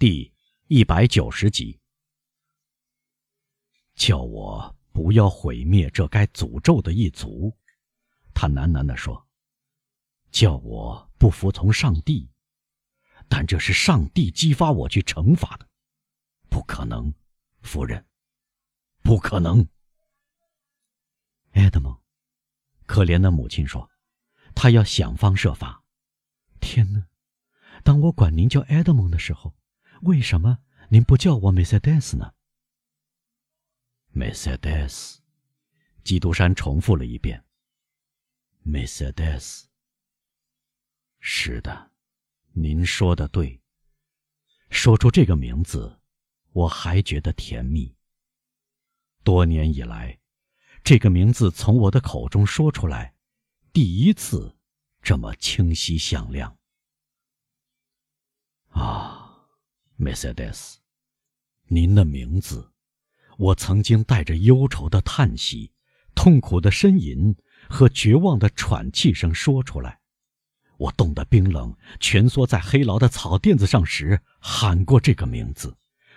第一百九十集。叫我不要毁灭这该诅咒的一族，他喃喃地说：“叫我不服从上帝，但这是上帝激发我去惩罚的，不可能，夫人，不可能。”埃德蒙，可怜的母亲说：“他要想方设法。”天哪！当我管您叫埃德蒙的时候，为什么您不叫我梅赛德斯呢？梅赛德斯，基督山重复了一遍。梅赛德斯。是的，您说的对。说出这个名字，我还觉得甜蜜。多年以来，这个名字从我的口中说出来，第一次这么清晰响亮。啊，梅赛德斯，您的名字，我曾经带着忧愁的叹息、痛苦的呻吟和绝望的喘气声说出来。我冻得冰冷，蜷缩在黑牢的草垫子上时喊过这个名字；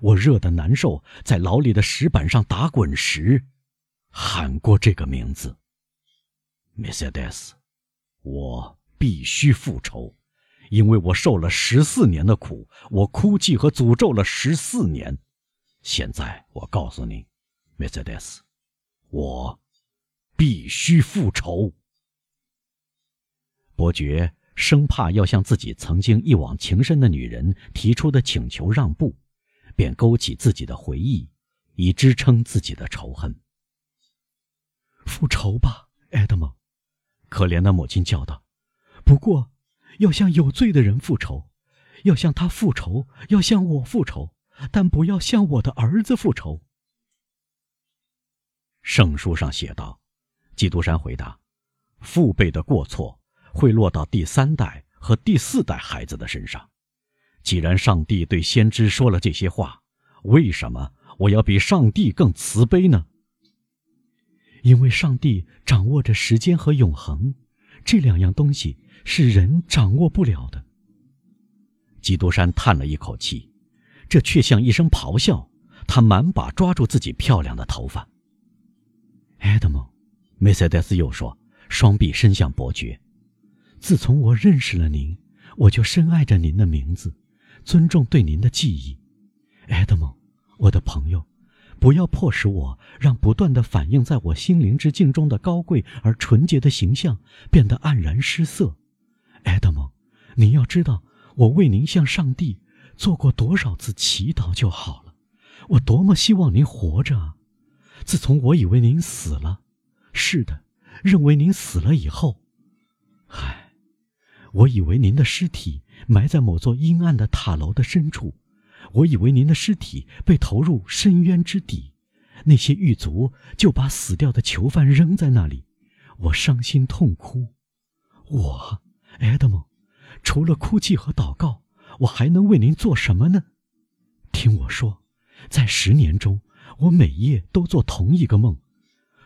我热得难受，在牢里的石板上打滚时喊过这个名字。梅赛德斯，我必须复仇。因为我受了十四年的苦，我哭泣和诅咒了十四年。现在我告诉你，梅赛德斯，我必须复仇。伯爵生怕要向自己曾经一往情深的女人提出的请求让步，便勾起自己的回忆，以支撑自己的仇恨。复仇吧，埃德蒙！可怜的母亲叫道。不过。要向有罪的人复仇，要向他复仇，要向我复仇，但不要向我的儿子复仇。圣书上写道：“基督山回答，父辈的过错会落到第三代和第四代孩子的身上。既然上帝对先知说了这些话，为什么我要比上帝更慈悲呢？因为上帝掌握着时间和永恒这两样东西。”是人掌握不了的。基督山叹了一口气，这却像一声咆哮。他满把抓住自己漂亮的头发。埃德蒙，梅赛德斯又说，双臂伸向伯爵。自从我认识了您，我就深爱着您的名字，尊重对您的记忆。埃德蒙，我的朋友。不要迫使我让不断的反映在我心灵之镜中的高贵而纯洁的形象变得黯然失色，埃德蒙，您要知道我为您向上帝做过多少次祈祷就好了。我多么希望您活着啊！自从我以为您死了，是的，认为您死了以后，唉，我以为您的尸体埋在某座阴暗的塔楼的深处。我以为您的尸体被投入深渊之底，那些狱卒就把死掉的囚犯扔在那里。我伤心痛哭。我，埃德蒙，除了哭泣和祷告，我还能为您做什么呢？听我说，在十年中，我每夜都做同一个梦。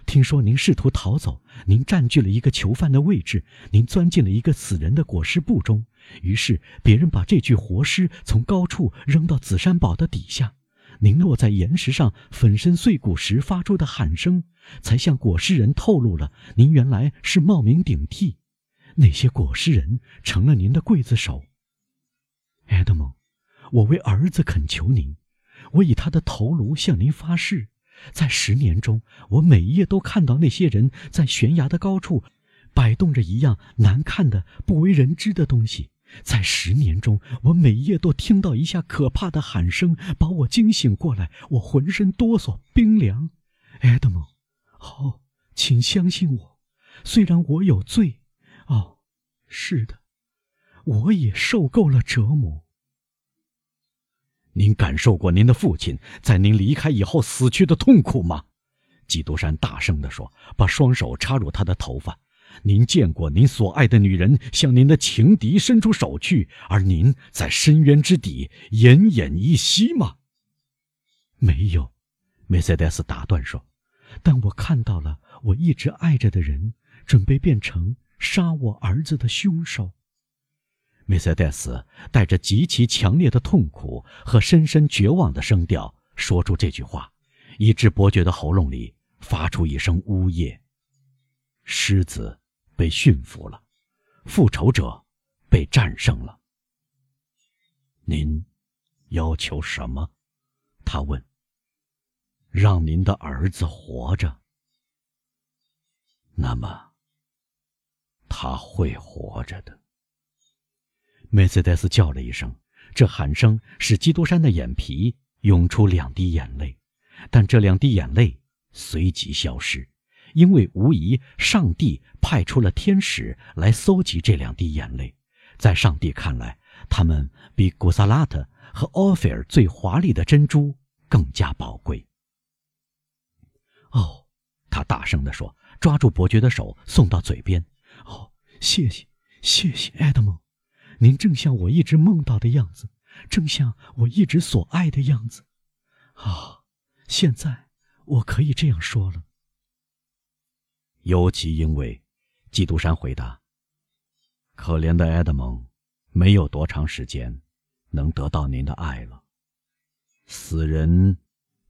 听说您试图逃走，您占据了一个囚犯的位置，您钻进了一个死人的裹尸布中。于是别人把这具活尸从高处扔到紫山堡的底下，您落在岩石上粉身碎骨时发出的喊声，才向裹尸人透露了您原来是冒名顶替。那些裹尸人成了您的刽子手。埃德蒙，我为儿子恳求您，我以他的头颅向您发誓，在十年中，我每夜都看到那些人在悬崖的高处。摆动着一样难看的、不为人知的东西，在十年中，我每夜都听到一下可怕的喊声，把我惊醒过来。我浑身哆嗦，冰凉。埃德蒙，哦，请相信我，虽然我有罪，哦，是的，我也受够了折磨。您感受过您的父亲在您离开以后死去的痛苦吗？基督山大声地说，把双手插入他的头发。您见过您所爱的女人向您的情敌伸出手去，而您在深渊之底奄奄一息吗？没有，梅赛德斯打断说：“但我看到了我一直爱着的人准备变成杀我儿子的凶手。”梅赛德斯带着极其强烈的痛苦和深深绝望的声调说出这句话，以致伯爵的喉咙里发出一声呜咽。狮子被驯服了，复仇者被战胜了。您要求什么？他问。让您的儿子活着。那么，他会活着的。梅赛德斯叫了一声，这喊声使基督山的眼皮涌出两滴眼泪，但这两滴眼泪随即消失，因为无疑上帝派出了天使来搜集这两滴眼泪。在上帝看来，他们比古萨拉特和奥菲尔最华丽的珍珠更加宝贵。哦，他大声地说，抓住伯爵的手送到嘴边。哦，谢谢，谢谢，埃德蒙。您正像我一直梦到的样子，正像我一直所爱的样子，啊！现在我可以这样说了。尤其因为，基督山回答：“可怜的埃德蒙，没有多长时间能得到您的爱了。死人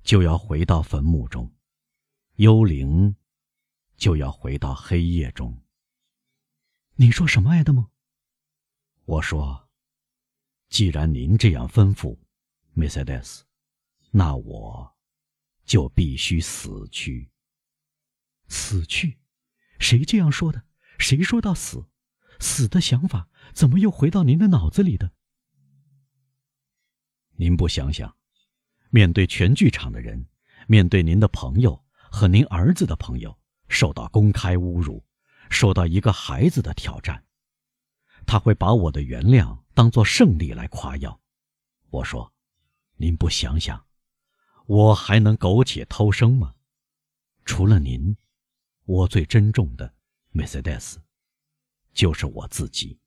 就要回到坟墓中，幽灵就要回到黑夜中。”你说什么，埃德蒙？我说：“既然您这样吩咐，梅赛德斯，那我就必须死去。死去？谁这样说的？谁说到死？死的想法怎么又回到您的脑子里的？您不想想，面对全剧场的人，面对您的朋友和您儿子的朋友，受到公开侮辱，受到一个孩子的挑战。”他会把我的原谅当做胜利来夸耀。我说：“您不想想，我还能苟且偷生吗？除了您，我最珍重的，梅赛德斯，就是我自己。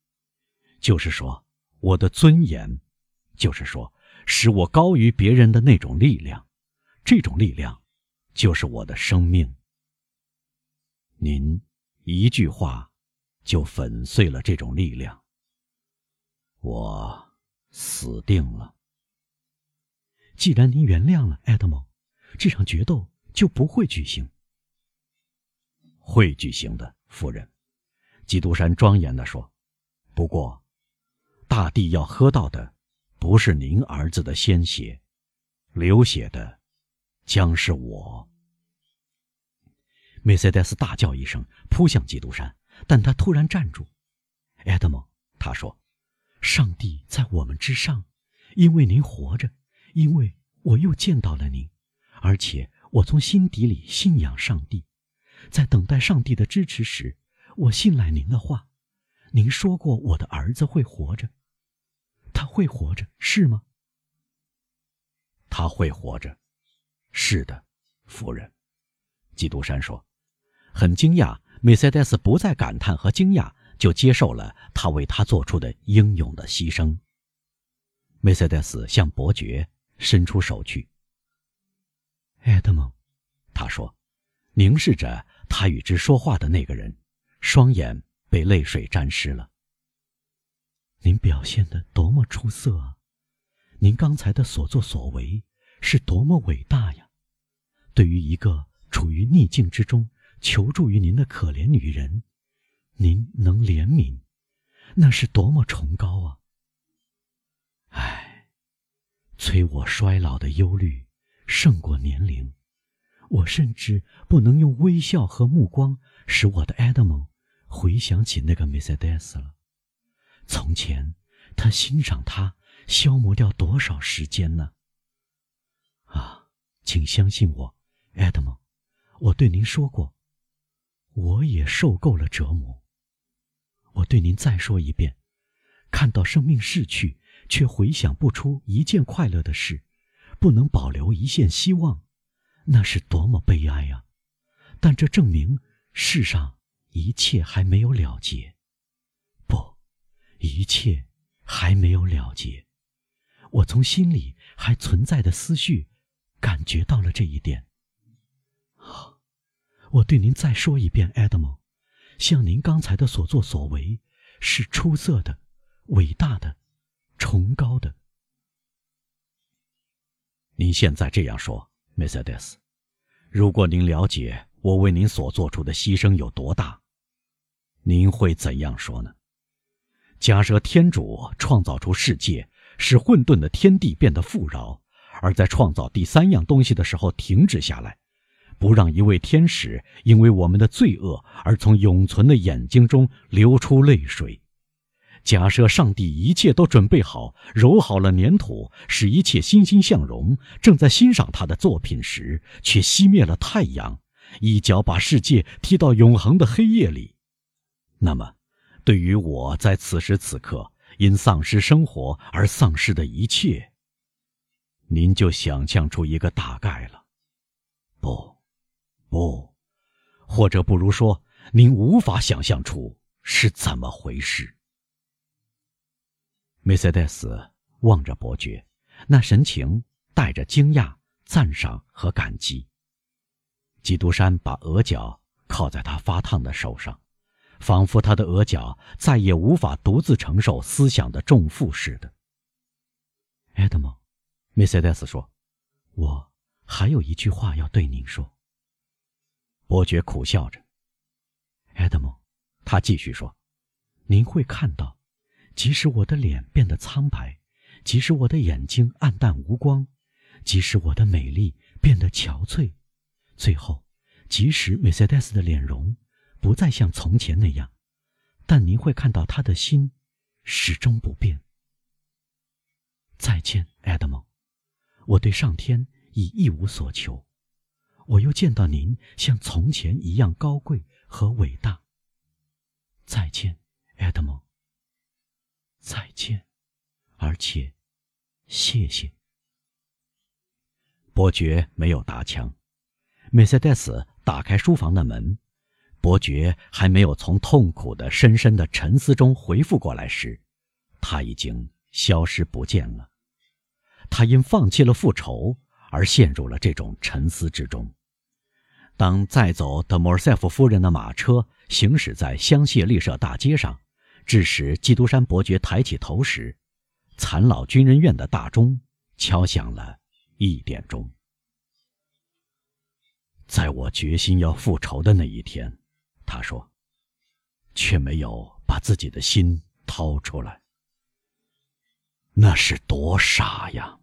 就是说，我的尊严，就是说，使我高于别人的那种力量。这种力量，就是我的生命。您一句话。”就粉碎了这种力量。我死定了。既然您原谅了埃德蒙，这场决斗就不会举行。会举行的，夫人。基督山庄严地说。不过，大地要喝到的，不是您儿子的鲜血，流血的，将是我。梅赛德斯大叫一声，扑向基督山。但他突然站住，埃德蒙，他说：“上帝在我们之上，因为您活着，因为我又见到了您，而且我从心底里信仰上帝，在等待上帝的支持时，我信赖您的话。您说过我的儿子会活着，他会活着，是吗？他会活着，是的，夫人。”基督山说，很惊讶。梅赛德斯不再感叹和惊讶，就接受了他为他做出的英勇的牺牲。梅赛德斯向伯爵伸出手去。埃德蒙，他说，凝视着他与之说话的那个人，双眼被泪水沾湿了。您表现的多么出色啊！您刚才的所作所为是多么伟大呀！对于一个处于逆境之中。求助于您的可怜女人，您能怜悯，那是多么崇高啊！唉，催我衰老的忧虑胜过年龄，我甚至不能用微笑和目光使我的埃德蒙回想起那个梅赛德斯了。从前，他欣赏他消磨掉多少时间呢？啊，请相信我，埃德蒙，我对您说过。我也受够了折磨。我对您再说一遍：看到生命逝去，却回想不出一件快乐的事，不能保留一线希望，那是多么悲哀呀！但这证明世上一切还没有了结。不，一切还没有了结。我从心里还存在的思绪，感觉到了这一点。啊我对您再说一遍，埃德蒙，像您刚才的所作所为是出色的，伟大的、崇高的。您现在这样说，梅赛德斯，如果您了解我为您所做出的牺牲有多大，您会怎样说呢？假设天主创造出世界，使混沌的天地变得富饶，而在创造第三样东西的时候停止下来，不让一位天使因为我们的罪恶而从永存的眼睛中流出泪水。假设上帝一切都准备好，揉好了粘土，使一切欣欣向荣，正在欣赏他的作品时，却熄灭了太阳，一脚把世界踢到永恒的黑夜里，那么。对于我在此时此刻因丧失生活而丧失的一切，您就想象出一个大概了。不，不，或者不如说，您无法想象出是怎么回事。梅赛德斯望着伯爵，那神情带着惊讶、赞赏和感激。基督山把额角靠在他发烫的手上。仿佛他的额角再也无法独自承受思想的重负似的。埃德蒙，梅赛德斯说：“我还有一句话要对您说。”伯爵苦笑着。埃德蒙，他继续说：“您会看到，即使我的脸变得苍白，即使我的眼睛暗淡无光，即使我的美丽变得憔悴，最后，即使梅赛德斯的脸容……”不再像从前那样，但您会看到他的心始终不变。再见，埃德蒙，我对上天已一无所求，我又见到您像从前一样高贵和伟大。再见，埃德蒙。再见，而且谢谢。伯爵没有搭腔，梅赛德斯打开书房的门。伯爵还没有从痛苦的、深深的沉思中回复过来时，他已经消失不见了。他因放弃了复仇而陷入了这种沉思之中。当载走德莫尔塞夫夫人的马车行驶在香榭丽舍大街上，致使基督山伯爵抬起头时，残老军人院的大钟敲响了一点钟。在我决心要复仇的那一天。他说，却没有把自己的心掏出来。那是多傻呀！